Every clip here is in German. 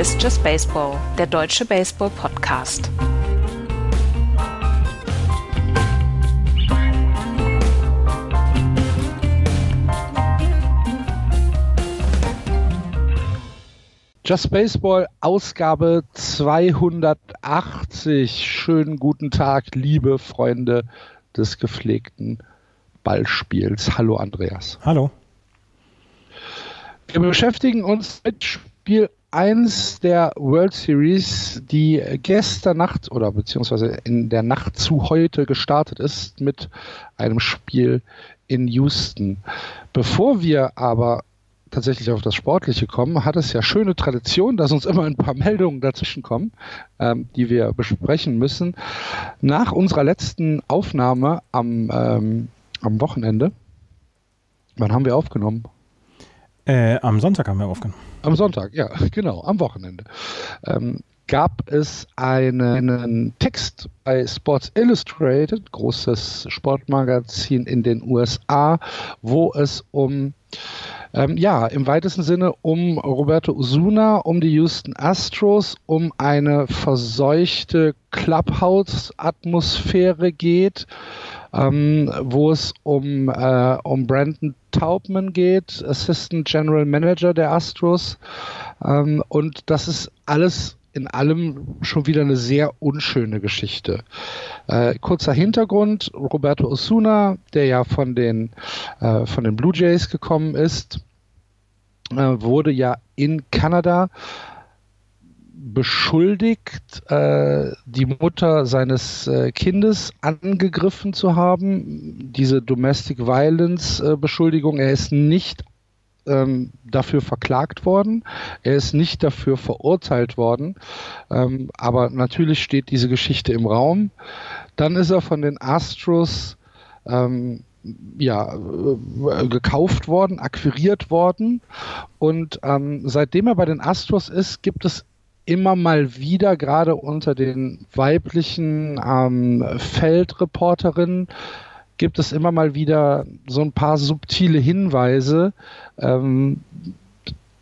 Ist Just Baseball, der deutsche Baseball-Podcast. Just Baseball Ausgabe 280. Schönen guten Tag, liebe Freunde des gepflegten Ballspiels. Hallo Andreas. Hallo. Wir beschäftigen uns mit Spiel 1 der World Series, die gestern Nacht oder beziehungsweise in der Nacht zu heute gestartet ist mit einem Spiel in Houston. Bevor wir aber tatsächlich auf das Sportliche kommen, hat es ja schöne Tradition, dass uns immer ein paar Meldungen dazwischen kommen, ähm, die wir besprechen müssen. Nach unserer letzten Aufnahme am, ähm, am Wochenende, wann haben wir aufgenommen? Äh, am Sonntag haben wir aufgenommen. Am Sonntag, ja, genau, am Wochenende. Ähm, gab es einen Text bei Sports Illustrated, großes Sportmagazin in den USA, wo es um ähm, ja, im weitesten Sinne um Roberto Osuna, um die Houston Astros, um eine verseuchte Clubhouse-Atmosphäre geht, ähm, wo es um, äh, um Brandon Taubman geht, Assistant General Manager der Astros. Ähm, und das ist alles in allem schon wieder eine sehr unschöne Geschichte. Äh, kurzer Hintergrund, Roberto Osuna, der ja von den, äh, von den Blue Jays gekommen ist, äh, wurde ja in Kanada beschuldigt, äh, die Mutter seines äh, Kindes angegriffen zu haben. Diese Domestic Violence äh, er ist nicht ähm, dafür verklagt worden. Er ist nicht dafür verurteilt worden. Ähm, aber natürlich steht diese Geschichte im Raum. Dann ist er von den Astros ähm, ja, äh, gekauft worden, akquiriert worden. Und ähm, seitdem er bei den Astros ist, gibt es immer mal wieder, gerade unter den weiblichen ähm, Feldreporterinnen, gibt es immer mal wieder so ein paar subtile Hinweise, ähm,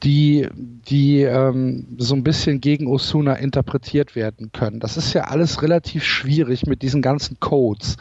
die, die ähm, so ein bisschen gegen Osuna interpretiert werden können. Das ist ja alles relativ schwierig mit diesen ganzen Codes.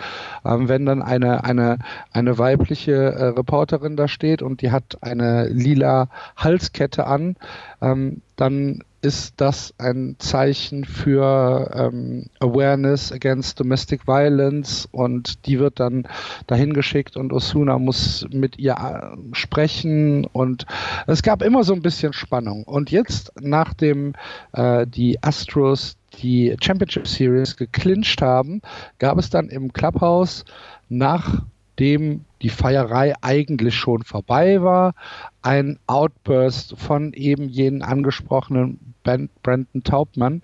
Ähm, wenn dann eine, eine, eine weibliche äh, Reporterin da steht und die hat eine lila Halskette an, ähm, dann ist das ein Zeichen für ähm, Awareness against Domestic Violence und die wird dann dahin geschickt und Osuna muss mit ihr äh, sprechen und es gab immer so ein bisschen Spannung. Und jetzt, nachdem äh, die Astros die Championship Series geclincht haben, gab es dann im Clubhouse nach dem die Feierei eigentlich schon vorbei war, ein Outburst von eben jenen angesprochenen Brandon Taubmann,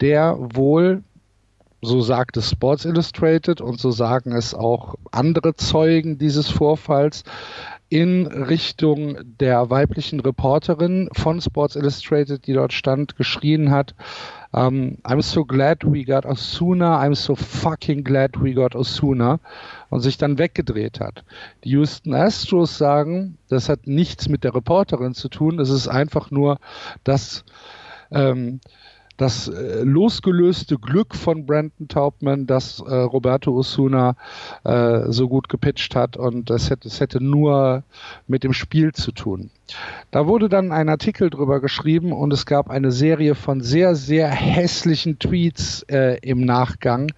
der wohl, so sagt es Sports Illustrated und so sagen es auch andere Zeugen dieses Vorfalls, in Richtung der weiblichen Reporterin von Sports Illustrated, die dort stand, geschrien hat, um, I'm so glad we got Osuna, I'm so fucking glad we got Osuna. Und sich dann weggedreht hat. Die Houston Astros sagen, das hat nichts mit der Reporterin zu tun, es ist einfach nur, dass ähm, das äh, losgelöste Glück von Brandon Taubman, dass äh, Roberto Osuna äh, so gut gepitcht hat und das hätte, es hätte nur mit dem Spiel zu tun. Da wurde dann ein Artikel drüber geschrieben und es gab eine Serie von sehr, sehr hässlichen Tweets äh, im Nachgang.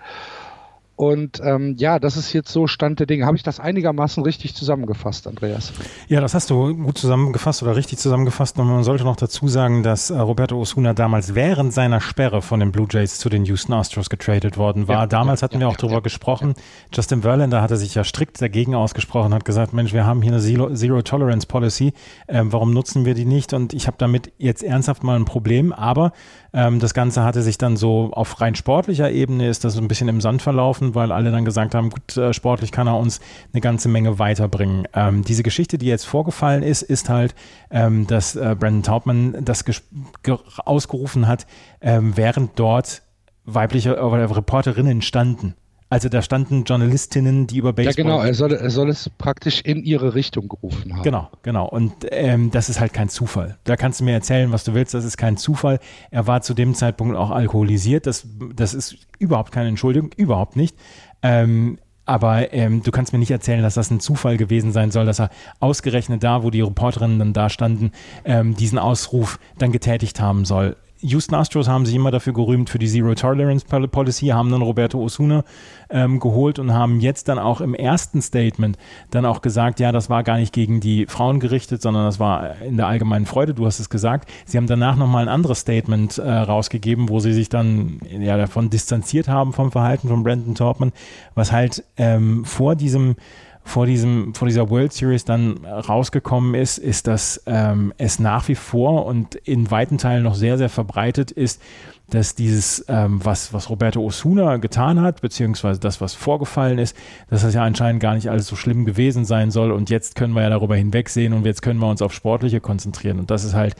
Und ähm, ja, das ist jetzt so Stand der Dinge. Habe ich das einigermaßen richtig zusammengefasst, Andreas? Ja, das hast du gut zusammengefasst oder richtig zusammengefasst. Und man sollte noch dazu sagen, dass äh, Roberto Osuna damals während seiner Sperre von den Blue Jays zu den Houston Astros getradet worden war. Ja, damals ja, hatten ja, wir auch drüber gesprochen. Justin Verlander hatte sich ja strikt dagegen ausgesprochen, hat gesagt, Mensch, wir haben hier eine Zero, Zero Tolerance Policy. Ähm, warum nutzen wir die nicht? Und ich habe damit jetzt ernsthaft mal ein Problem. Aber ähm, das Ganze hatte sich dann so auf rein sportlicher Ebene ist das ein bisschen im Sand verlaufen, weil alle dann gesagt haben, gut, äh, sportlich kann er uns eine ganze Menge weiterbringen. Ähm, diese Geschichte, die jetzt vorgefallen ist, ist halt, ähm, dass äh, Brandon Taubman das ausgerufen hat, ähm, während dort weibliche äh, Reporterinnen standen. Also da standen Journalistinnen, die über Baseball. Ja, genau, er soll, er soll es praktisch in ihre Richtung gerufen haben. Genau, genau. Und ähm, das ist halt kein Zufall. Da kannst du mir erzählen, was du willst, das ist kein Zufall. Er war zu dem Zeitpunkt auch alkoholisiert. Das, das ist überhaupt keine Entschuldigung, überhaupt nicht. Ähm, aber ähm, du kannst mir nicht erzählen, dass das ein Zufall gewesen sein soll, dass er ausgerechnet da, wo die Reporterinnen dann da standen, ähm, diesen Ausruf dann getätigt haben soll. Houston Astros haben sich immer dafür gerühmt für die Zero Tolerance Policy, haben dann Roberto Osuna ähm, geholt und haben jetzt dann auch im ersten Statement dann auch gesagt, ja, das war gar nicht gegen die Frauen gerichtet, sondern das war in der allgemeinen Freude, du hast es gesagt. Sie haben danach nochmal ein anderes Statement äh, rausgegeben, wo sie sich dann ja davon distanziert haben vom Verhalten von Brandon Torpman, was halt ähm, vor diesem vor, diesem, vor dieser World Series dann rausgekommen ist, ist, dass ähm, es nach wie vor und in weiten Teilen noch sehr, sehr verbreitet ist, dass dieses, ähm, was, was Roberto Osuna getan hat, beziehungsweise das, was vorgefallen ist, dass das ja anscheinend gar nicht alles so schlimm gewesen sein soll. Und jetzt können wir ja darüber hinwegsehen und jetzt können wir uns auf Sportliche konzentrieren. Und das ist halt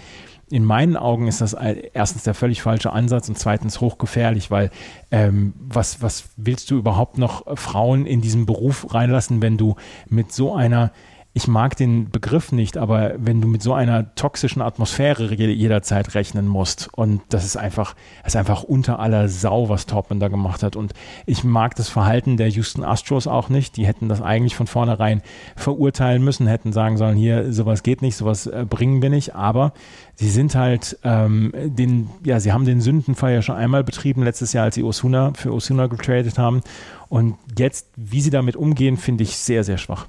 in meinen Augen ist das erstens der völlig falsche Ansatz und zweitens hochgefährlich, weil ähm, was, was willst du überhaupt noch Frauen in diesen Beruf reinlassen, wenn du mit so einer ich mag den Begriff nicht, aber wenn du mit so einer toxischen Atmosphäre jederzeit rechnen musst und das ist einfach, das ist einfach unter aller Sau, was Topman da gemacht hat und ich mag das Verhalten der Houston Astros auch nicht. Die hätten das eigentlich von vornherein verurteilen müssen, hätten sagen sollen, hier, sowas geht nicht, sowas äh, bringen wir nicht, aber sie sind halt ähm, den, ja, sie haben den Sündenfall ja schon einmal betrieben letztes Jahr, als sie Osuna für Osuna getradet haben und jetzt, wie sie damit umgehen, finde ich sehr, sehr schwach.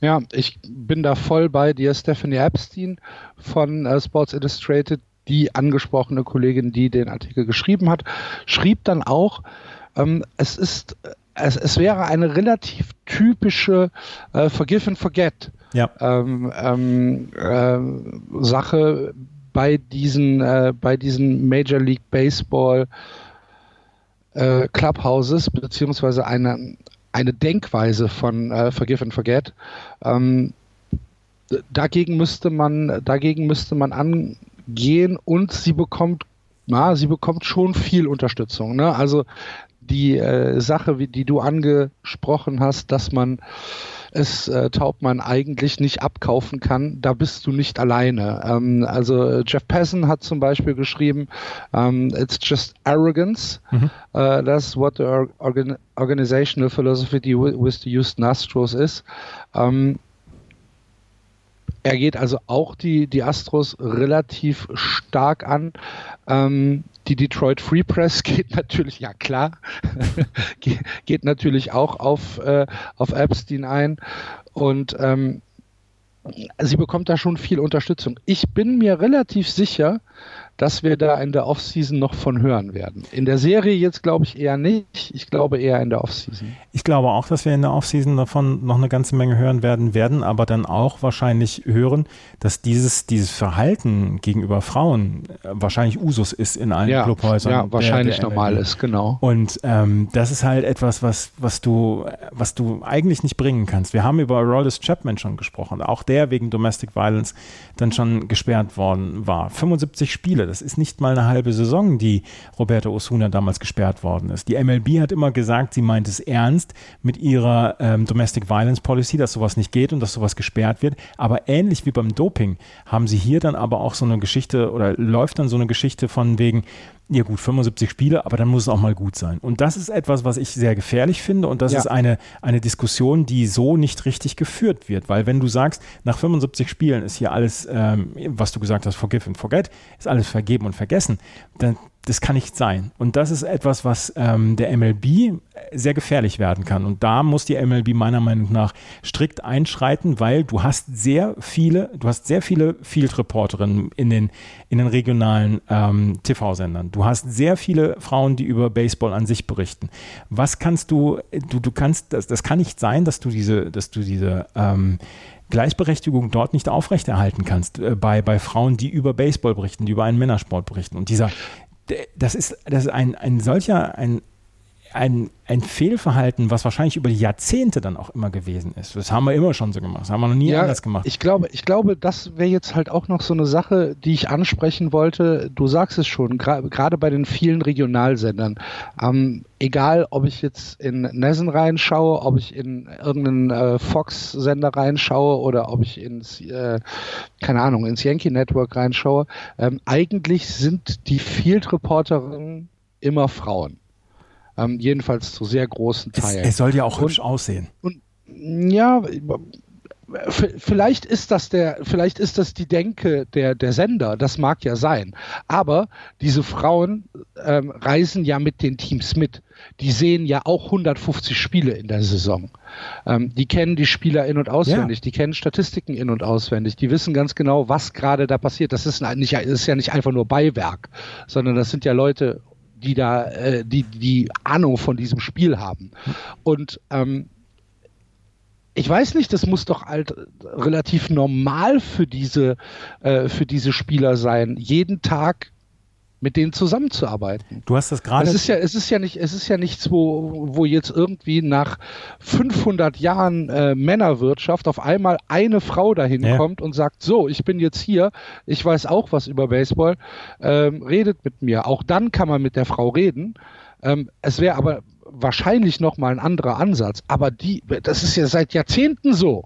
Ja, ich bin da voll bei dir. Stephanie Epstein von äh, Sports Illustrated, die angesprochene Kollegin, die den Artikel geschrieben hat, schrieb dann auch, ähm, es ist, es, es wäre eine relativ typische äh, Forgive and Forget ja. ähm, ähm, äh, Sache bei diesen, äh, bei diesen Major League Baseball äh, Clubhouses, beziehungsweise eine, eine Denkweise von äh, Forgive and Forget. Ähm, dagegen müsste man, dagegen müsste man angehen und sie bekommt, na, sie bekommt schon viel Unterstützung. Ne? Also die äh, Sache, wie die du angesprochen hast, dass man es äh, Taubmann eigentlich nicht abkaufen kann, da bist du nicht alleine. Ähm, also Jeff Passan hat zum Beispiel geschrieben, um, ähm, it's just arrogance. Mhm. Uh, that's what the organ organizational philosophy with the Houston Astros is. Um, ähm, er geht also auch die, die Astros relativ stark an. Ähm, die Detroit Free Press geht natürlich, ja klar, geht, natürlich auch auf, äh, auf Epstein ein. Und ähm, sie bekommt da schon viel Unterstützung. Ich bin mir relativ sicher, dass wir da in der Offseason noch von hören werden. In der Serie jetzt glaube ich eher nicht. Ich glaube eher in der Offseason. Ich glaube auch, dass wir in der Offseason davon noch eine ganze Menge hören werden, werden aber dann auch wahrscheinlich hören, dass dieses, dieses Verhalten gegenüber Frauen wahrscheinlich Usus ist in allen ja, Clubhäusern. Ja, wahrscheinlich der, der normal ist, genau. Und ähm, das ist halt etwas, was, was du, was du eigentlich nicht bringen kannst. Wir haben über Rollis Chapman schon gesprochen, auch der wegen Domestic Violence dann schon gesperrt worden war. 75 Spiele Spiele. Das ist nicht mal eine halbe Saison, die Roberto Osuna damals gesperrt worden ist. Die MLB hat immer gesagt, sie meint es ernst mit ihrer ähm, Domestic Violence Policy, dass sowas nicht geht und dass sowas gesperrt wird. Aber ähnlich wie beim Doping haben sie hier dann aber auch so eine Geschichte oder läuft dann so eine Geschichte von wegen, ja gut, 75 Spiele, aber dann muss es auch mal gut sein. Und das ist etwas, was ich sehr gefährlich finde und das ja. ist eine, eine Diskussion, die so nicht richtig geführt wird, weil wenn du sagst, nach 75 Spielen ist hier alles, ähm, was du gesagt hast, forgive and forget, ist alles vergeben und vergessen, dann das kann nicht sein. Und das ist etwas, was ähm, der MLB sehr gefährlich werden kann. Und da muss die MLB meiner Meinung nach strikt einschreiten, weil du hast sehr viele, du hast sehr viele Field-Reporterinnen in den, in den regionalen ähm, TV-Sendern. Du hast sehr viele Frauen, die über Baseball an sich berichten. Was kannst du, du, du kannst, das, das kann nicht sein, dass du diese, dass du diese ähm, Gleichberechtigung dort nicht aufrechterhalten kannst, äh, bei, bei Frauen, die über Baseball berichten, die über einen Männersport berichten. Und dieser, das ist, das ist ein, ein solcher, ein, ein, ein Fehlverhalten, was wahrscheinlich über die Jahrzehnte dann auch immer gewesen ist. Das haben wir immer schon so gemacht. Das haben wir noch nie ja, anders gemacht. Ich glaube, ich glaube, das wäre jetzt halt auch noch so eine Sache, die ich ansprechen wollte. Du sagst es schon, gerade bei den vielen Regionalsendern. Ähm, egal, ob ich jetzt in Nessen reinschaue, ob ich in irgendeinen äh, Fox-Sender reinschaue oder ob ich ins, äh, keine Ahnung, ins Yankee Network reinschaue, ähm, eigentlich sind die Field-Reporterinnen immer Frauen. Ähm, jedenfalls zu sehr großen Teilen. Es, es soll ja auch hübsch aussehen. Und, ja, vielleicht ist das der, vielleicht ist das die Denke der, der Sender, das mag ja sein. Aber diese Frauen ähm, reisen ja mit den Teams mit. Die sehen ja auch 150 Spiele in der Saison. Ähm, die kennen die Spieler in- und auswendig, ja. die kennen Statistiken in- und auswendig, die wissen ganz genau, was gerade da passiert. Das ist, nicht, ist ja nicht einfach nur Beiwerk, sondern das sind ja Leute die da äh, die, die Ahnung von diesem Spiel haben. Und ähm, ich weiß nicht, das muss doch halt relativ normal für diese, äh, für diese Spieler sein, jeden Tag mit denen zusammenzuarbeiten. Du hast das gerade. Es ist ja, es ist ja nicht, es ist ja nichts, wo, wo jetzt irgendwie nach 500 Jahren äh, Männerwirtschaft auf einmal eine Frau dahin ja. kommt und sagt, so, ich bin jetzt hier, ich weiß auch was über Baseball, ähm, redet mit mir. Auch dann kann man mit der Frau reden. Ähm, es wäre aber wahrscheinlich noch mal ein anderer Ansatz. Aber die, das ist ja seit Jahrzehnten so.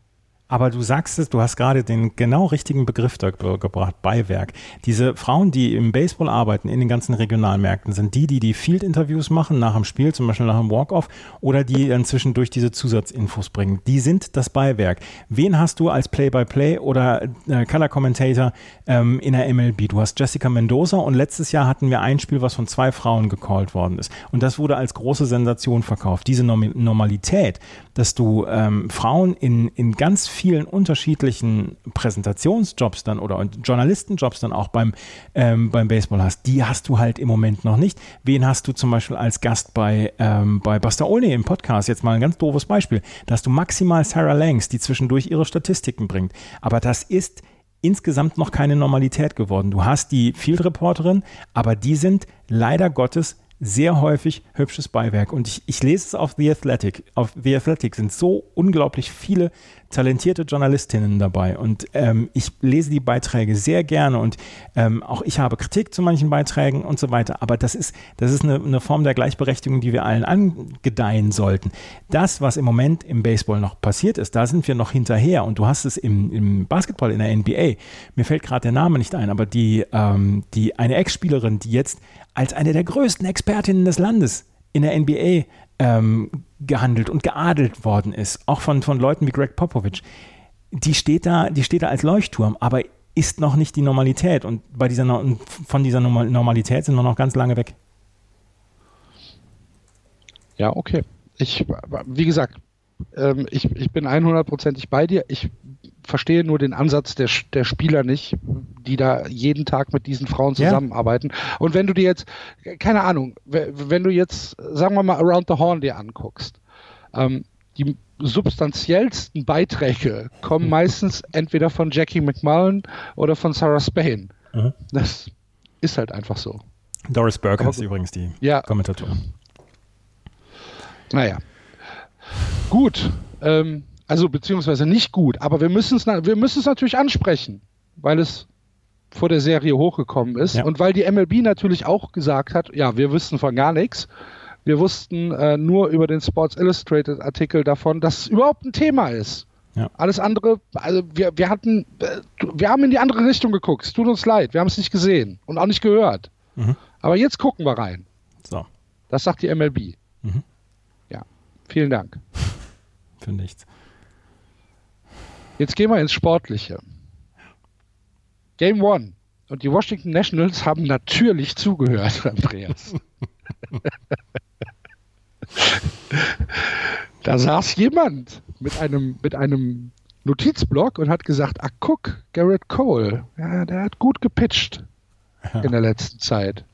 Aber du sagst es, du hast gerade den genau richtigen Begriff da gebracht, Beiwerk. Diese Frauen, die im Baseball arbeiten, in den ganzen Regionalmärkten, sind die, die die Field-Interviews machen, nach dem Spiel, zum Beispiel nach dem Walk-Off, oder die dann zwischendurch diese Zusatzinfos bringen. Die sind das Beiwerk. Wen hast du als Play-by-Play -play oder äh, Color-Commentator ähm, in der MLB? Du hast Jessica Mendoza und letztes Jahr hatten wir ein Spiel, was von zwei Frauen gecallt worden ist. Und das wurde als große Sensation verkauft. Diese Norm Normalität, dass du ähm, Frauen in, in ganz vielen unterschiedlichen Präsentationsjobs dann oder Journalistenjobs dann auch beim, ähm, beim Baseball hast, die hast du halt im Moment noch nicht. Wen hast du zum Beispiel als Gast bei, ähm, bei Buster Olney im Podcast? Jetzt mal ein ganz doofes Beispiel. Da hast du maximal Sarah Langs, die zwischendurch ihre Statistiken bringt. Aber das ist insgesamt noch keine Normalität geworden. Du hast die Field Reporterin, aber die sind leider Gottes sehr häufig hübsches Beiwerk. Und ich, ich lese es auf The Athletic. Auf The Athletic sind so unglaublich viele talentierte Journalistinnen dabei. Und ähm, ich lese die Beiträge sehr gerne und ähm, auch ich habe Kritik zu manchen Beiträgen und so weiter, aber das ist, das ist eine, eine Form der Gleichberechtigung, die wir allen angedeihen sollten. Das, was im Moment im Baseball noch passiert ist, da sind wir noch hinterher. Und du hast es im, im Basketball in der NBA, mir fällt gerade der Name nicht ein, aber die, ähm, die eine Ex-Spielerin, die jetzt als eine der größten Expertinnen des Landes in der NBA ähm, gehandelt und geadelt worden ist, auch von, von Leuten wie Greg Popovich, die steht da, die steht da als Leuchtturm, aber ist noch nicht die Normalität und bei dieser von dieser Normalität sind wir noch ganz lange weg. Ja, okay. Ich, wie gesagt, ähm, ich, ich bin 100%ig bei dir. Ich verstehe nur den Ansatz der, der Spieler nicht, die da jeden Tag mit diesen Frauen zusammenarbeiten. Ja. Und wenn du dir jetzt, keine Ahnung, wenn du jetzt, sagen wir mal, Around the Horn dir anguckst, ähm, die substanziellsten Beiträge kommen mhm. meistens entweder von Jackie McMullen oder von Sarah Spain. Mhm. Das ist halt einfach so. Doris Burke ist übrigens die ja. Kommentatorin. Naja. Gut. Ähm, also beziehungsweise nicht gut, aber wir müssen es wir müssen es natürlich ansprechen, weil es vor der Serie hochgekommen ist ja. und weil die MLB natürlich auch gesagt hat, ja, wir wüssten von gar nichts. Wir wussten äh, nur über den Sports Illustrated Artikel davon, dass es überhaupt ein Thema ist. Ja. Alles andere, also wir, wir hatten, äh, wir haben in die andere Richtung geguckt. Es tut uns leid, wir haben es nicht gesehen und auch nicht gehört. Mhm. Aber jetzt gucken wir rein. So. Das sagt die MLB. Mhm. Ja, vielen Dank. Für nichts. Jetzt gehen wir ins Sportliche. Game One. Und die Washington Nationals haben natürlich zugehört, Andreas. da saß jemand mit einem, mit einem Notizblock und hat gesagt, ah guck, Garrett Cole, ja, der hat gut gepitcht ja. in der letzten Zeit.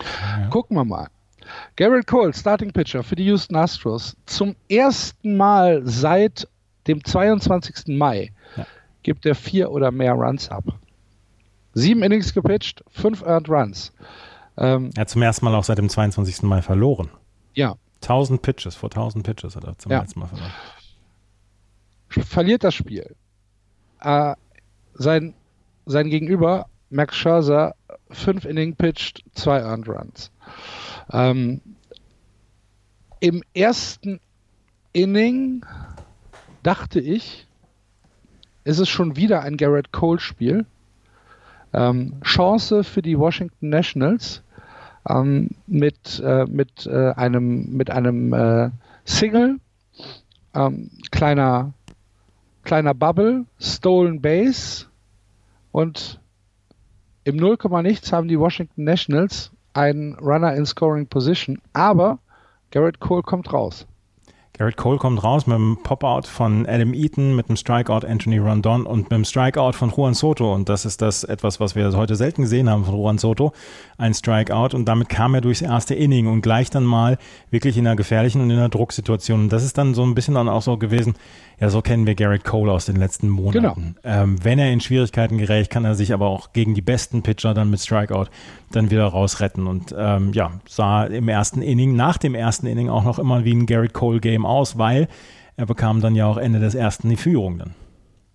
Ja. Gucken wir mal. Garrett Cole, Starting Pitcher für die Houston Astros, zum ersten Mal seit dem 22. Mai ja. gibt er vier oder mehr Runs ab. Sieben Innings gepitcht, fünf Earned Runs. Ähm, er hat zum ersten Mal auch seit dem 22. Mai verloren. Ja. 1000 Pitches, vor 1000 Pitches hat er zum ja. letzten Mal verloren. Verliert das Spiel. Äh, sein, sein Gegenüber, Max Scherzer, fünf Inning pitched, zwei Earned Runs. Ähm, Im ersten Inning dachte ich, ist es schon wieder ein Garrett Cole-Spiel. Ähm, Chance für die Washington Nationals ähm, mit, äh, mit, äh, einem, mit einem äh, Single, ähm, kleiner, kleiner Bubble, Stolen Base und im 0, nichts haben die Washington Nationals einen Runner in Scoring Position, aber Garrett Cole kommt raus. Garrett Cole kommt raus mit einem Pop-Out von Adam Eaton, mit einem Strikeout Anthony Rondon und mit einem Strikeout von Juan Soto. Und das ist das etwas, was wir heute selten gesehen haben von Juan Soto. Ein Strikeout und damit kam er durchs erste Inning und gleich dann mal wirklich in einer gefährlichen und in einer Drucksituation. Und das ist dann so ein bisschen dann auch so gewesen, ja, so kennen wir Garrett Cole aus den letzten Monaten. Genau. Ähm, wenn er in Schwierigkeiten gerät, kann er sich aber auch gegen die besten Pitcher dann mit Strikeout dann wieder rausretten. Und ähm, ja, sah im ersten Inning, nach dem ersten Inning auch noch immer wie ein Garrett Cole-Game aus, weil er bekam dann ja auch Ende des ersten die Führung dann.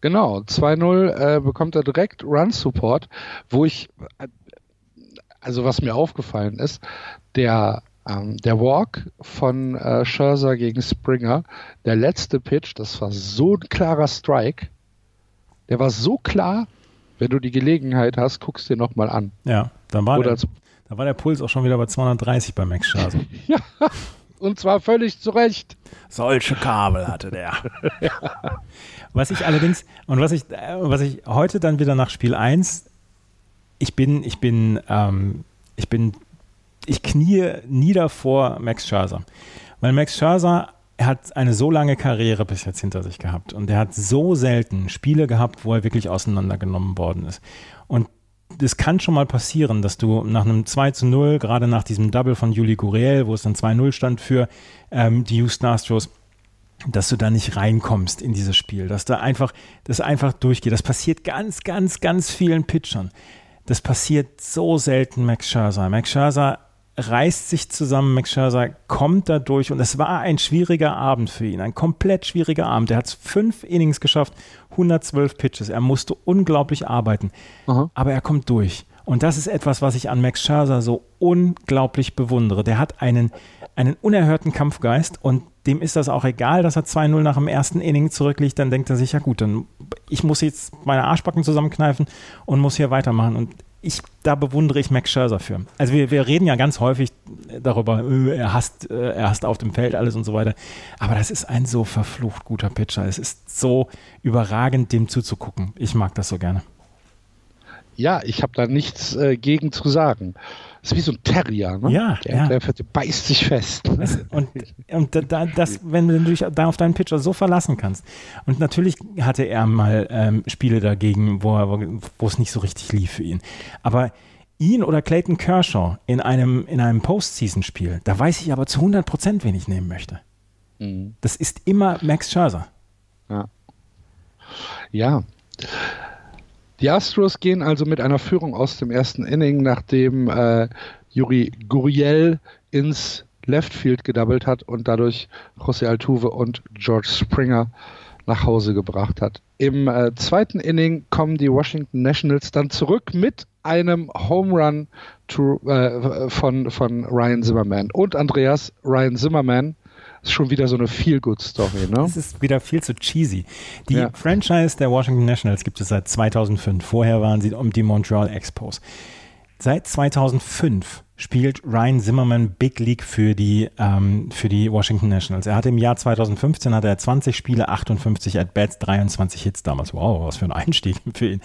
Genau, 2-0 äh, bekommt er direkt Run-Support, wo ich, äh, also was mir aufgefallen ist, der ähm, der Walk von äh, Scherzer gegen Springer, der letzte Pitch, das war so ein klarer Strike. Der war so klar, wenn du die Gelegenheit hast, guckst dir nochmal an. Ja, dann war, der, da war der Puls auch schon wieder bei 230 bei Max Scherzer. ja, und zwar völlig zu Recht. Solche Kabel hatte der. ja. Was ich allerdings, und was ich, was ich heute dann wieder nach Spiel 1, ich bin, ich bin, ähm, ich bin ich knie nieder vor Max Scherzer. Weil Max Scherzer er hat eine so lange Karriere bis jetzt hinter sich gehabt und er hat so selten Spiele gehabt, wo er wirklich auseinandergenommen worden ist. Und es kann schon mal passieren, dass du nach einem 2 zu 0, gerade nach diesem Double von Juli Gurriel, wo es dann 2-0 stand für ähm, die Houston Astros, dass du da nicht reinkommst in dieses Spiel, dass da einfach, das einfach durchgeht. Das passiert ganz, ganz, ganz vielen Pitchern. Das passiert so selten Max Scherzer. Max Scherzer reißt sich zusammen, Max Scherzer kommt da durch und es war ein schwieriger Abend für ihn, ein komplett schwieriger Abend. Er hat fünf Innings geschafft, 112 Pitches. Er musste unglaublich arbeiten, Aha. aber er kommt durch. Und das ist etwas, was ich an Max Scherzer so unglaublich bewundere. Der hat einen, einen unerhörten Kampfgeist und dem ist das auch egal, dass er 2-0 nach dem ersten Inning zurückliegt. Dann denkt er sich, ja gut, dann ich muss jetzt meine Arschbacken zusammenkneifen und muss hier weitermachen. Und ich, da bewundere ich Max Scherzer für. Also wir, wir reden ja ganz häufig darüber, äh, er hasst, äh, er hasst auf dem Feld alles und so weiter. Aber das ist ein so verflucht guter Pitcher. Es ist so überragend, dem zuzugucken. Ich mag das so gerne. Ja, ich habe da nichts äh, gegen zu sagen. Das ist wie so ein Terrier, ne? Ja, der, ja. der, der beißt sich fest. Und, und da, das, wenn du dich da auf deinen Pitcher so verlassen kannst. Und natürlich hatte er mal ähm, Spiele dagegen, wo, er, wo es nicht so richtig lief für ihn. Aber ihn oder Clayton Kershaw in einem, in einem Postseason-Spiel, da weiß ich aber zu 100 Prozent, wen ich nehmen möchte. Mhm. Das ist immer Max Scherzer. Ja. Ja. Die Astros gehen also mit einer Führung aus dem ersten Inning, nachdem äh, Juri Guriel ins Left Field gedoubled hat und dadurch José Altuve und George Springer nach Hause gebracht hat. Im äh, zweiten Inning kommen die Washington Nationals dann zurück mit einem Home Run to, äh, von, von Ryan Zimmerman. Und Andreas, Ryan Zimmerman ist schon wieder so eine Feel-Good-Story, ne? Das ist wieder viel zu cheesy. Die ja. Franchise der Washington Nationals gibt es seit 2005. Vorher waren sie um die Montreal Expos. Seit 2005 spielt Ryan Zimmerman Big League für die, ähm, für die Washington Nationals. Er hatte im Jahr 2015 hatte er 20 Spiele, 58 At-Bats, 23 Hits damals. Wow, was für ein Einstieg für ihn.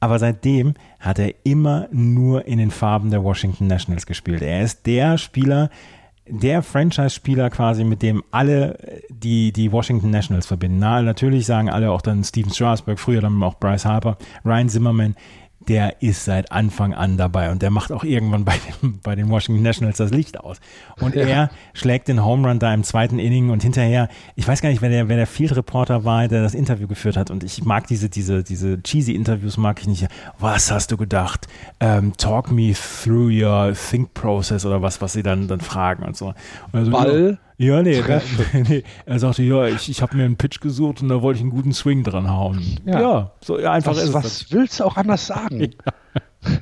Aber seitdem hat er immer nur in den Farben der Washington Nationals gespielt. Er ist der Spieler, der Franchise-Spieler quasi, mit dem alle die, die Washington Nationals verbinden. Na, natürlich sagen alle auch dann Steven Strasburg, früher dann auch Bryce Harper, Ryan Zimmerman. Der ist seit Anfang an dabei und der macht auch irgendwann bei, dem, bei den Washington Nationals das Licht aus. Und ja. er schlägt den Home Run da im zweiten Inning und hinterher, ich weiß gar nicht, wer der, wer der Field Reporter war, der das Interview geführt hat und ich mag diese, diese, diese cheesy Interviews mag ich nicht. Was hast du gedacht? Um, talk me through your think process oder was, was sie dann, dann fragen und so. Also, Ball. Ja, nee, er, nee, er sagte, ja, ich, ich habe mir einen Pitch gesucht und da wollte ich einen guten Swing dran hauen. Ja, ja so einfach was, ist was es. Was willst du auch anders sagen? Ja.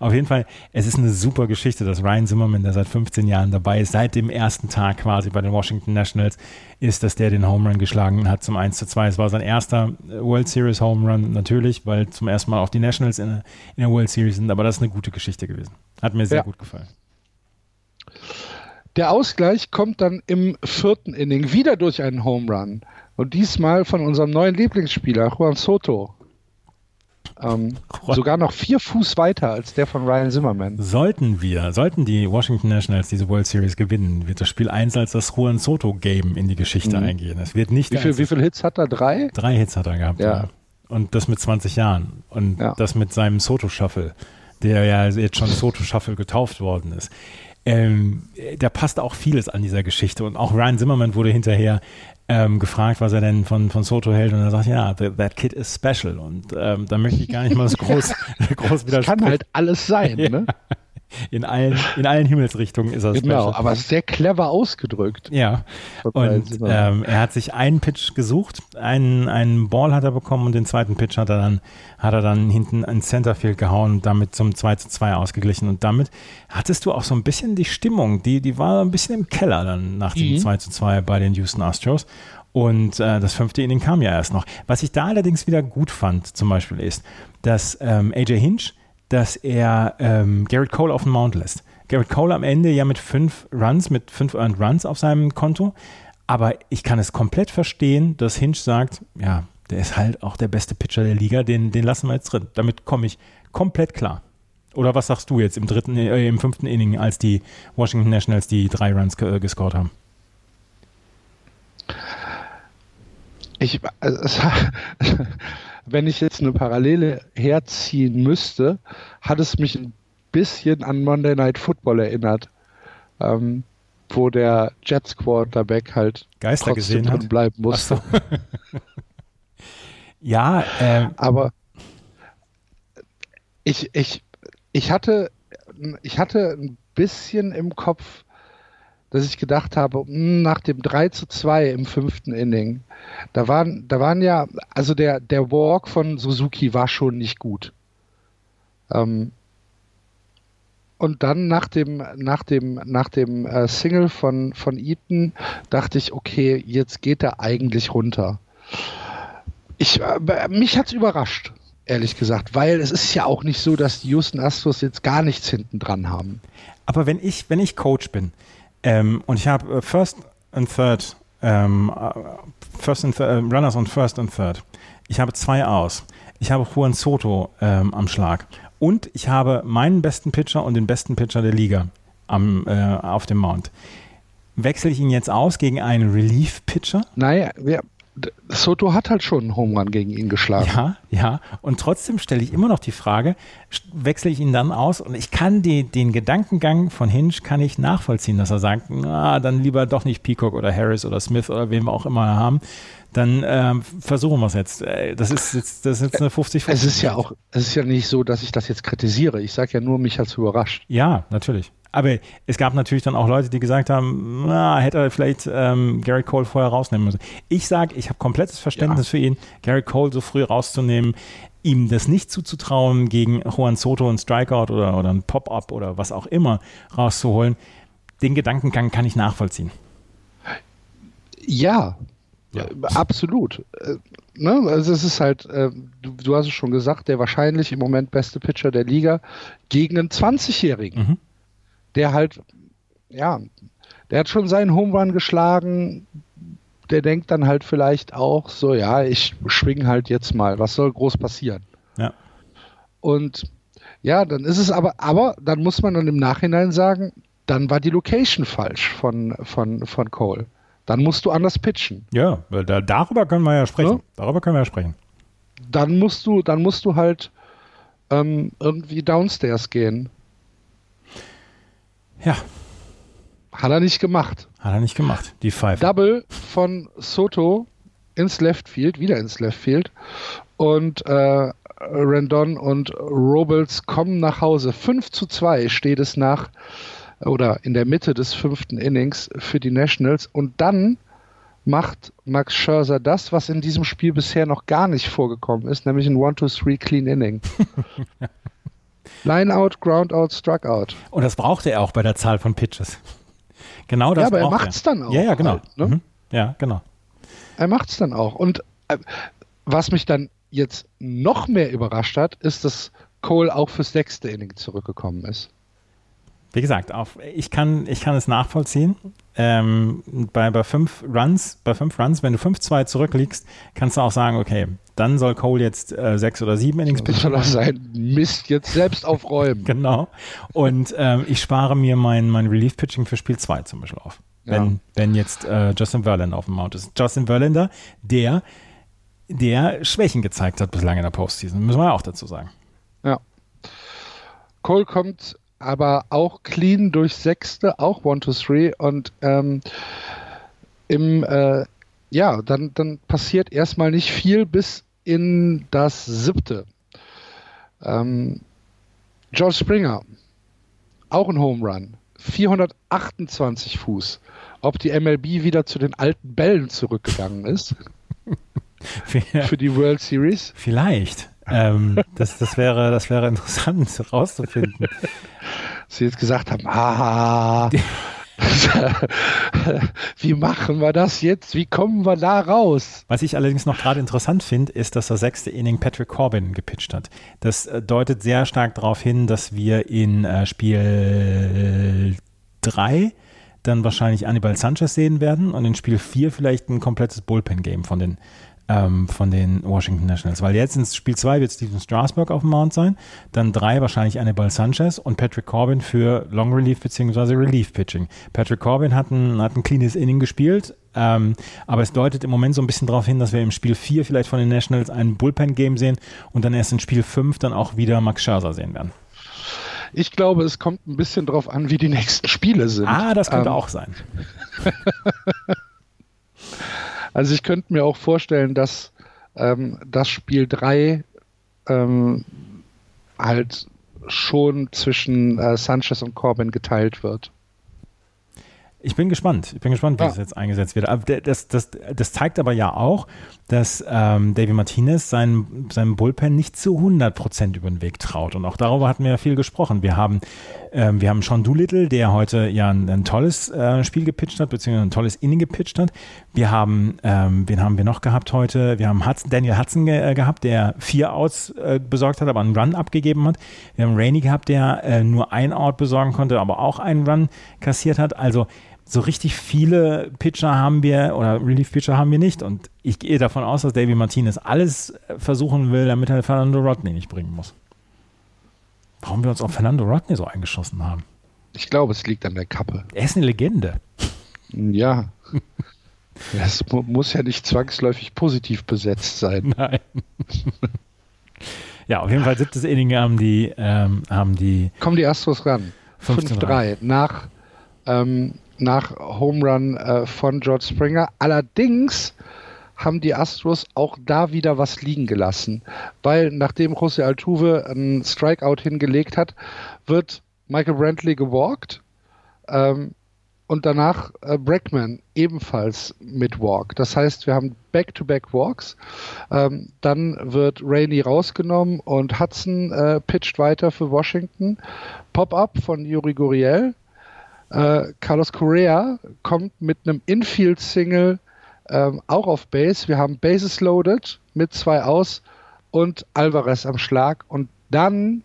Auf jeden Fall, es ist eine super Geschichte, dass Ryan Zimmerman, der seit 15 Jahren dabei ist, seit dem ersten Tag quasi bei den Washington Nationals, ist, dass der den Home Run geschlagen hat zum 1 zu 2. Es war sein erster World Series Home Run, natürlich, weil zum ersten Mal auch die Nationals in, in der World Series sind, aber das ist eine gute Geschichte gewesen. Hat mir sehr ja. gut gefallen. Der Ausgleich kommt dann im vierten Inning wieder durch einen Home Run. Und diesmal von unserem neuen Lieblingsspieler, Juan Soto. Ähm, sogar noch vier Fuß weiter als der von Ryan Zimmerman. Sollten wir, sollten die Washington Nationals diese World Series gewinnen, wird das Spiel 1 als das Juan Soto Game in die Geschichte mhm. eingehen. Es wird nicht wie, viel, wie viele Hits hat er? Drei? Drei Hits hat er gehabt. Ja. ja. Und das mit 20 Jahren. Und ja. das mit seinem Soto Shuffle, der ja jetzt schon Soto Shuffle getauft worden ist. Ähm, da passt auch vieles an dieser Geschichte. Und auch Ryan Zimmerman wurde hinterher ähm, gefragt, was er denn von, von Soto hält. Und er sagt, ja, that kid is special. Und ähm, da möchte ich gar nicht mal das groß, groß widersprechen. Kann halt alles sein, ne? In allen, in allen Himmelsrichtungen ist er Genau, special. aber sehr clever ausgedrückt. Ja. Und ähm, er hat sich einen Pitch gesucht, einen, einen Ball hat er bekommen und den zweiten Pitch hat er dann, hat er dann hinten ins Centerfield gehauen und damit zum 2 zu 2 ausgeglichen. Und damit hattest du auch so ein bisschen die Stimmung, die, die war ein bisschen im Keller dann nach dem mhm. 2 zu 2 bei den Houston Astros. Und äh, das fünfte Inning kam ja erst noch. Was ich da allerdings wieder gut fand, zum Beispiel, ist, dass ähm, AJ Hinch dass er ähm, Garrett Cole auf den Mount lässt. Garrett Cole am Ende ja mit fünf Runs, mit fünf Earned Runs auf seinem Konto. Aber ich kann es komplett verstehen, dass Hinch sagt, ja, der ist halt auch der beste Pitcher der Liga, den, den lassen wir jetzt drin. Damit komme ich komplett klar. Oder was sagst du jetzt im dritten, äh, im fünften Inning, als die Washington Nationals die drei Runs äh, gescored haben? Ich, also, wenn ich jetzt eine Parallele herziehen müsste, hat es mich ein bisschen an Monday Night Football erinnert, ähm, wo der Jets Quarterback halt Geister gesehen hat. bleiben musste. So. ja, äh, aber ich, ich, ich hatte, ich hatte ein bisschen im Kopf, dass ich gedacht habe, hm, nach dem 3 zu 2 im fünften Inning, da waren, da waren ja, also der, der Walk von Suzuki war schon nicht gut. Ähm, und dann nach dem, nach dem, nach dem äh, Single von, von Eaton dachte ich, okay, jetzt geht er eigentlich runter. Ich, äh, mich hat's überrascht, ehrlich gesagt, weil es ist ja auch nicht so, dass die Houston Astros jetzt gar nichts hinten dran haben. Aber wenn ich, wenn ich Coach bin, ähm, und ich habe äh, First and Third, ähm, äh, First and Third, äh, Runners und First and Third. Ich habe zwei aus. Ich habe Juan Soto ähm, am Schlag. Und ich habe meinen besten Pitcher und den besten Pitcher der Liga am, äh, auf dem Mount. Wechsle ich ihn jetzt aus gegen einen Relief-Pitcher? Naja, wir, Soto hat halt schon einen Home Run gegen ihn geschlagen. Ja, ja. Und trotzdem stelle ich immer noch die Frage, wechsle ich ihn dann aus? Und ich kann die, den Gedankengang von Hinge kann ich nachvollziehen, dass er sagt, na, dann lieber doch nicht Peacock oder Harris oder Smith oder wen wir auch immer haben. Dann ähm, versuchen wir es jetzt. Äh, das ist jetzt, das ist jetzt eine 50 50 Es ist ja auch, es ist ja nicht so, dass ich das jetzt kritisiere. Ich sage ja nur, mich hat es überrascht. Ja, natürlich. Aber es gab natürlich dann auch Leute, die gesagt haben, na, hätte er vielleicht ähm, Gary Cole vorher rausnehmen müssen. Ich sage, ich habe komplettes Verständnis ja. für ihn, Gary Cole so früh rauszunehmen, ihm das nicht zuzutrauen, gegen Juan Soto ein Strikeout oder, oder ein Pop-Up oder was auch immer rauszuholen. Den Gedankengang kann ich nachvollziehen. Ja, ja. absolut. Äh, ne? Also es ist halt, äh, du, du, hast es schon gesagt, der wahrscheinlich im Moment beste Pitcher der Liga gegen einen 20-Jährigen. Mhm der halt, ja, der hat schon seinen Home Run geschlagen. Der denkt dann halt vielleicht auch so, ja, ich schwing halt jetzt mal, was soll groß passieren? Ja. Und ja, dann ist es aber, aber dann muss man dann im Nachhinein sagen, dann war die Location falsch von, von, von Cole. Dann musst du anders pitchen. Ja, da, darüber können wir ja sprechen. Ja? Darüber können wir ja sprechen. Dann musst du, dann musst du halt ähm, irgendwie downstairs gehen. Ja. Hat er nicht gemacht. Hat er nicht gemacht, die Five. Double von Soto ins Left Field, wieder ins Left Field. Und äh, Rendon und Robles kommen nach Hause. 5 zu 2 steht es nach oder in der Mitte des fünften Innings für die Nationals. Und dann macht Max Scherzer das, was in diesem Spiel bisher noch gar nicht vorgekommen ist, nämlich ein 1-2-3 Clean Inning. Line out, Ground out, Struck out. Und das brauchte er auch bei der Zahl von Pitches. Genau das. Ja, aber er macht es dann auch. Ja, ja, genau. Halt, ne? mhm. Ja, genau. Er macht es dann auch. Und äh, was mich dann jetzt noch mehr überrascht hat, ist, dass Cole auch fürs sechste Inning zurückgekommen ist. Wie gesagt, auf, ich, kann, ich kann es nachvollziehen. Ähm, bei, bei fünf Runs, bei fünf Runs, wenn du 5-2 zurückliegst, kannst du auch sagen, okay, dann soll Cole jetzt äh, sechs oder sieben Innings pitchen. Soll er sein Mist jetzt selbst aufräumen. genau. Und ähm, ich spare mir mein, mein Relief-Pitching für Spiel 2 zum Beispiel auf. Wenn, ja. wenn jetzt äh, Justin Verlander auf dem Mount ist. Justin Verlander, der der Schwächen gezeigt hat bislang in der Postseason, müssen wir ja auch dazu sagen. Ja. Cole kommt aber auch clean durch Sechste, auch 1 to 3 und ähm, im, äh, ja, dann, dann passiert erstmal nicht viel bis in das Siebte. Ähm, George Springer, auch ein Home Run, 428 Fuß. Ob die MLB wieder zu den alten Bällen zurückgegangen ist? für die World Series? Vielleicht. Ähm, das, das, wäre, das wäre interessant herauszufinden. Sie jetzt gesagt haben, ah, wie machen wir das jetzt? Wie kommen wir da raus? Was ich allerdings noch gerade interessant finde, ist, dass das sechste Inning Patrick Corbin gepitcht hat. Das äh, deutet sehr stark darauf hin, dass wir in äh, Spiel 3 dann wahrscheinlich Anibal Sanchez sehen werden und in Spiel 4 vielleicht ein komplettes Bullpen-Game von den ähm, von den Washington Nationals. Weil jetzt ins Spiel 2 wird Steven Strasburg auf dem Mount sein, dann 3 wahrscheinlich Anibal Sanchez und Patrick Corbin für Long Relief bzw. Relief Pitching. Patrick Corbin hat ein, hat ein cleanes Inning gespielt, ähm, aber es deutet im Moment so ein bisschen darauf hin, dass wir im Spiel 4 vielleicht von den Nationals ein Bullpen-Game sehen und dann erst in Spiel 5 dann auch wieder Max Scherzer sehen werden. Ich glaube, es kommt ein bisschen darauf an, wie die nächsten Spiele sind. Ah, das könnte ähm, auch sein. Also ich könnte mir auch vorstellen, dass ähm, das Spiel 3 ähm, halt schon zwischen äh, Sanchez und Corbin geteilt wird. Ich bin gespannt. Ich bin gespannt, wie ja. das jetzt eingesetzt wird. Aber das, das, das zeigt aber ja auch, dass ähm, David Martinez seinen, seinem Bullpen nicht zu 100 Prozent über den Weg traut. Und auch darüber hatten wir ja viel gesprochen. Wir haben, ähm, wir haben Sean Doolittle, der heute ja ein, ein tolles äh, Spiel gepitcht hat, beziehungsweise ein tolles Inning gepitcht hat. Wir haben, ähm, wen haben wir noch gehabt heute? Wir haben Hudson, Daniel Hudson ge äh, gehabt, der vier Outs äh, besorgt hat, aber einen Run abgegeben hat. Wir haben Rainey gehabt, der äh, nur ein Out besorgen konnte, aber auch einen Run kassiert hat. Also so richtig viele Pitcher haben wir oder Relief-Pitcher haben wir nicht. Und ich gehe davon aus, dass Davy Martinez alles versuchen will, damit er Fernando Rodney nicht bringen muss. Warum wir uns auf Fernando Rodney so eingeschossen haben? Ich glaube, es liegt an der Kappe. Er ist eine Legende. Ja. Es muss ja nicht zwangsläufig positiv besetzt sein. Nein. ja, auf jeden Fall siebtes Inning haben die, ähm, haben die. Kommen die Astros ran. 5-3. Nach ähm, nach Home Run äh, von George Springer. Allerdings haben die Astros auch da wieder was liegen gelassen, weil nachdem José Altuve einen Strikeout hingelegt hat, wird Michael Brantley gewalkt ähm, und danach äh, Brackman ebenfalls mit Walk. Das heißt, wir haben Back-to-Back -back Walks. Ähm, dann wird Rainey rausgenommen und Hudson äh, pitcht weiter für Washington. Pop-up von Yuri Guriel äh, Carlos Correa kommt mit einem Infield-Single ähm, auch auf Base. Wir haben Bases loaded mit zwei aus und Alvarez am Schlag und dann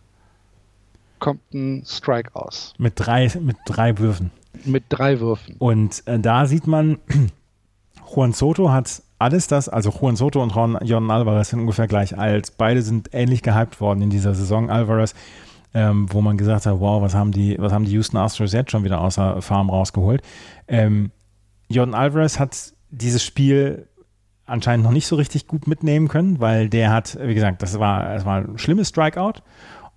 kommt ein Strike aus. Mit drei, mit drei Würfen. Mit drei Würfen. Und äh, da sieht man, Juan Soto hat alles das, also Juan Soto und Jordan Alvarez sind ungefähr gleich alt. Beide sind ähnlich gehypt worden in dieser Saison. Alvarez ähm, wo man gesagt hat, wow, was haben die, was haben die Houston Astros jetzt schon wieder außer Farm rausgeholt. Ähm, Jordan Alvarez hat dieses Spiel anscheinend noch nicht so richtig gut mitnehmen können, weil der hat, wie gesagt, das war, das war ein schlimmes Strikeout.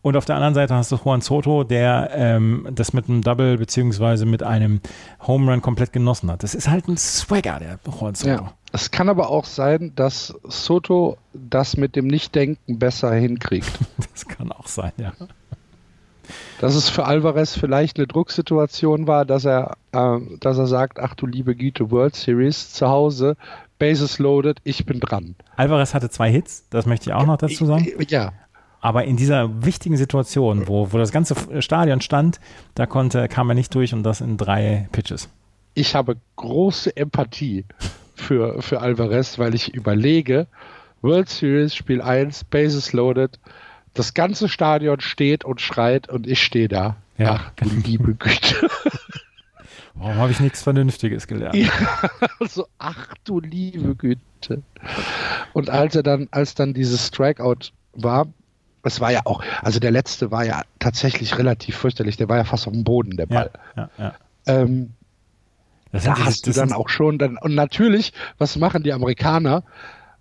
Und auf der anderen Seite hast du Juan Soto, der ähm, das mit einem Double beziehungsweise mit einem Home Run komplett genossen hat. Das ist halt ein Swagger, der Juan Soto. Ja. Es kann aber auch sein, dass Soto das mit dem Nichtdenken besser hinkriegt. das kann auch sein, ja. Dass es für Alvarez vielleicht eine Drucksituation war, dass er, äh, dass er sagt, ach du liebe Güte, World Series zu Hause, Bases loaded, ich bin dran. Alvarez hatte zwei Hits, das möchte ich auch noch dazu sagen. Ja. Aber in dieser wichtigen Situation, wo, wo das ganze Stadion stand, da konnte, kam er nicht durch und das in drei Pitches. Ich habe große Empathie für, für Alvarez, weil ich überlege, World Series Spiel 1, Bases loaded, das ganze Stadion steht und schreit und ich stehe da. Ja. Ach du liebe Güte. Warum habe ich nichts Vernünftiges gelernt? Ja, also, ach du liebe Güte. Und als er dann, als dann dieses Strikeout war, es war ja auch, also der letzte war ja tatsächlich relativ fürchterlich, der war ja fast auf dem Boden, der Ball. Ja, ja, ja. Ähm, da hast du dann auch schon dann, und natürlich, was machen die Amerikaner?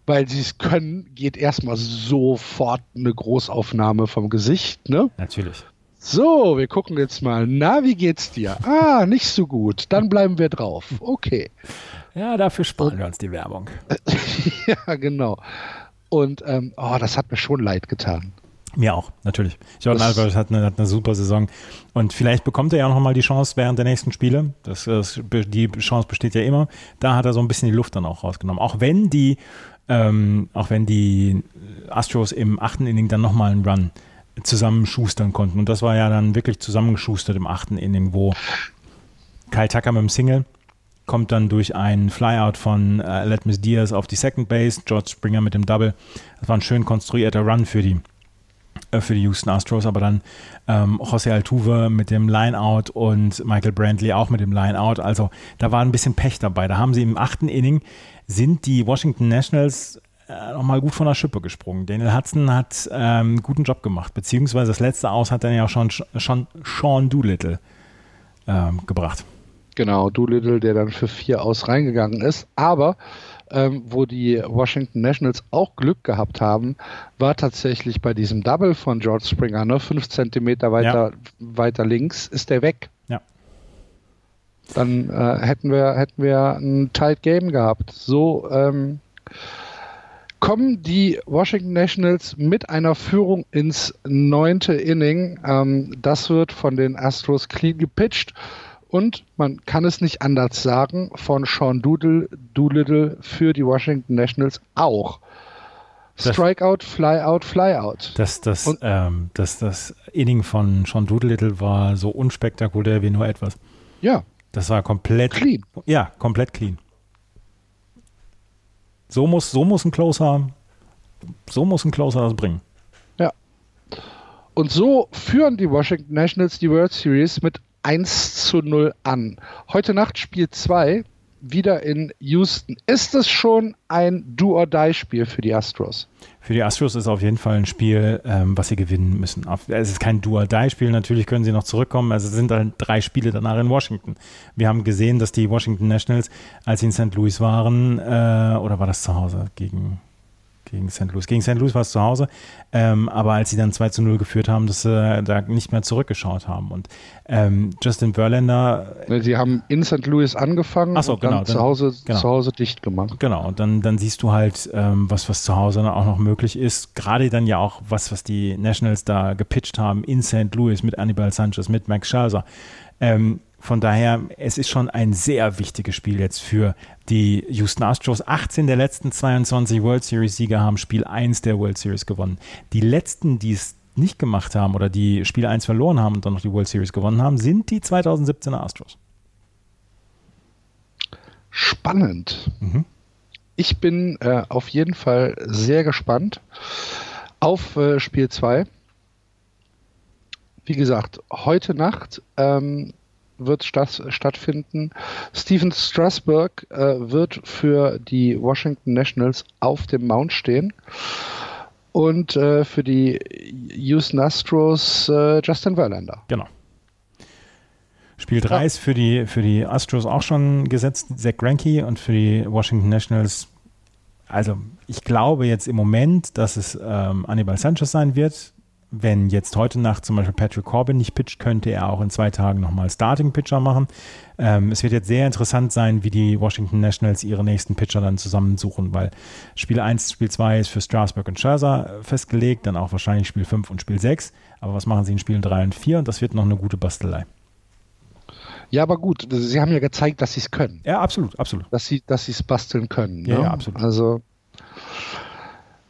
Weil sie es können, geht erstmal sofort eine Großaufnahme vom Gesicht, ne? Natürlich. So, wir gucken jetzt mal. Na, wie geht's dir? Ah, nicht so gut. Dann bleiben wir drauf. Okay. Ja, dafür sparen wir uns die Werbung. ja, genau. Und ähm, oh, das hat mir schon leid getan. Mir auch, natürlich. Jordan Alvarez hat eine, hat eine super Saison. Und vielleicht bekommt er ja noch mal die Chance während der nächsten Spiele. Das, das, die Chance besteht ja immer. Da hat er so ein bisschen die Luft dann auch rausgenommen. Auch wenn die, ähm, auch wenn die Astros im achten Inning dann nochmal einen Run zusammenschustern konnten. Und das war ja dann wirklich zusammengeschustert im achten Inning, wo Kyle Tucker mit dem Single kommt dann durch einen Flyout von äh, Letmus Diaz auf die Second Base, George Springer mit dem Double. Das war ein schön konstruierter Run für die, äh, für die Houston Astros, aber dann ähm, José Altuve mit dem Lineout und Michael Brantley auch mit dem Lineout. Also da war ein bisschen Pech dabei. Da haben sie im achten Inning sind die Washington Nationals äh, nochmal gut von der Schippe gesprungen. Daniel Hudson hat ähm, einen guten Job gemacht, beziehungsweise das letzte Aus hat dann ja auch schon, schon Sean Doolittle ähm, gebracht. Genau, Doolittle, der dann für vier aus reingegangen ist. Aber ähm, wo die Washington Nationals auch Glück gehabt haben, war tatsächlich bei diesem Double von George Springer, ne, fünf Zentimeter weiter, ja. weiter links, ist der weg. Dann äh, hätten wir hätten wir ein Tight Game gehabt. So ähm, kommen die Washington Nationals mit einer Führung ins neunte Inning. Ähm, das wird von den Astros clean gepitcht. Und man kann es nicht anders sagen, von Sean Doodle, Doolittle für die Washington Nationals auch. Strikeout, Flyout, Flyout. Das, das, ähm, das, das Inning von Sean Doolittle war so unspektakulär wie nur etwas. Ja. Das war komplett clean. Ja, komplett clean. So muss, so muss ein Closer, so muss ein Closer das bringen. Ja. Und so führen die Washington Nationals die World Series mit 1 zu 0 an. Heute Nacht Spiel 2 wieder in Houston. Ist es schon ein Do-or-Die-Spiel für die Astros? Für die Astros ist auf jeden Fall ein Spiel, ähm, was sie gewinnen müssen. Es ist kein Do-or-Die-Spiel, natürlich können sie noch zurückkommen. Also es sind dann drei Spiele danach in Washington. Wir haben gesehen, dass die Washington Nationals, als sie in St. Louis waren, äh, oder war das zu Hause gegen gegen St. Louis. Gegen St. Louis war es zu Hause, ähm, aber als sie dann 2 zu 0 geführt haben, dass sie da nicht mehr zurückgeschaut haben. Und ähm, Justin Verlander. Sie haben in St. Louis angefangen so, und genau, dann, zu, Hause, genau. zu Hause dicht gemacht. Genau, und dann, dann siehst du halt, ähm, was, was zu Hause dann auch noch möglich ist. Gerade dann ja auch was, was die Nationals da gepitcht haben in St. Louis mit Anibal Sanchez, mit Max Scherzer. Ähm, von daher, es ist schon ein sehr wichtiges Spiel jetzt für die Houston Astros. 18 der letzten 22 World Series-Sieger haben Spiel 1 der World Series gewonnen. Die letzten, die es nicht gemacht haben oder die Spiel 1 verloren haben und dann noch die World Series gewonnen haben, sind die 2017er Astros. Spannend. Mhm. Ich bin äh, auf jeden Fall sehr gespannt auf äh, Spiel 2. Wie gesagt, heute Nacht ähm, wird statt, stattfinden. Steven Strasburg äh, wird für die Washington Nationals auf dem Mount stehen. Und äh, für die Houston Astros äh, Justin Verlander. Genau. Spiel 3 ja. ist für die, für die Astros auch schon gesetzt, Zach Greinke und für die Washington Nationals also ich glaube jetzt im Moment, dass es ähm, Anibal Sanchez sein wird. Wenn jetzt heute Nacht zum Beispiel Patrick Corbin nicht pitcht, könnte er auch in zwei Tagen nochmal Starting Pitcher machen. Ähm, es wird jetzt sehr interessant sein, wie die Washington Nationals ihre nächsten Pitcher dann zusammensuchen, weil Spiel 1, Spiel 2 ist für Strasburg und Scherzer festgelegt, dann auch wahrscheinlich Spiel 5 und Spiel 6. Aber was machen sie in Spielen 3 und 4? Und das wird noch eine gute Bastelei. Ja, aber gut, sie haben ja gezeigt, dass sie es können. Ja, absolut, absolut. Dass sie dass es basteln können. Ja, ne? ja, absolut. Also,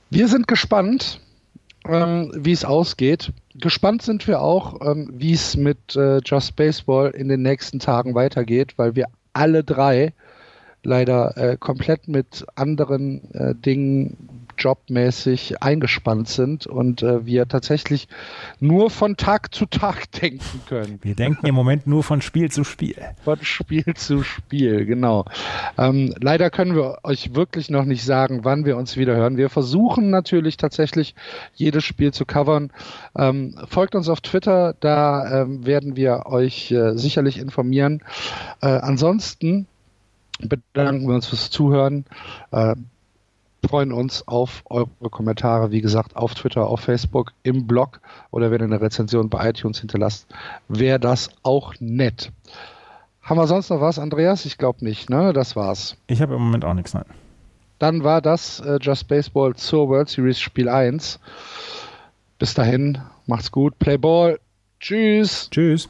wir sind gespannt, ähm, wie es ausgeht. Gespannt sind wir auch, ähm, wie es mit äh, Just Baseball in den nächsten Tagen weitergeht, weil wir alle drei leider äh, komplett mit anderen äh, Dingen jobmäßig eingespannt sind und äh, wir tatsächlich nur von Tag zu Tag denken können. Wir denken im Moment nur von Spiel zu Spiel. Von Spiel zu Spiel, genau. Ähm, leider können wir euch wirklich noch nicht sagen, wann wir uns wieder hören. Wir versuchen natürlich tatsächlich jedes Spiel zu covern. Ähm, folgt uns auf Twitter, da ähm, werden wir euch äh, sicherlich informieren. Äh, ansonsten bedanken wir uns fürs Zuhören. Äh, freuen uns auf eure Kommentare, wie gesagt, auf Twitter, auf Facebook, im Blog oder wenn ihr eine Rezension bei iTunes hinterlasst, wäre das auch nett. Haben wir sonst noch was, Andreas? Ich glaube nicht, ne? Das war's. Ich habe im Moment auch nichts, nein. Dann war das äh, Just Baseball zur World Series Spiel 1. Bis dahin, macht's gut, Play Ball. Tschüss. Tschüss.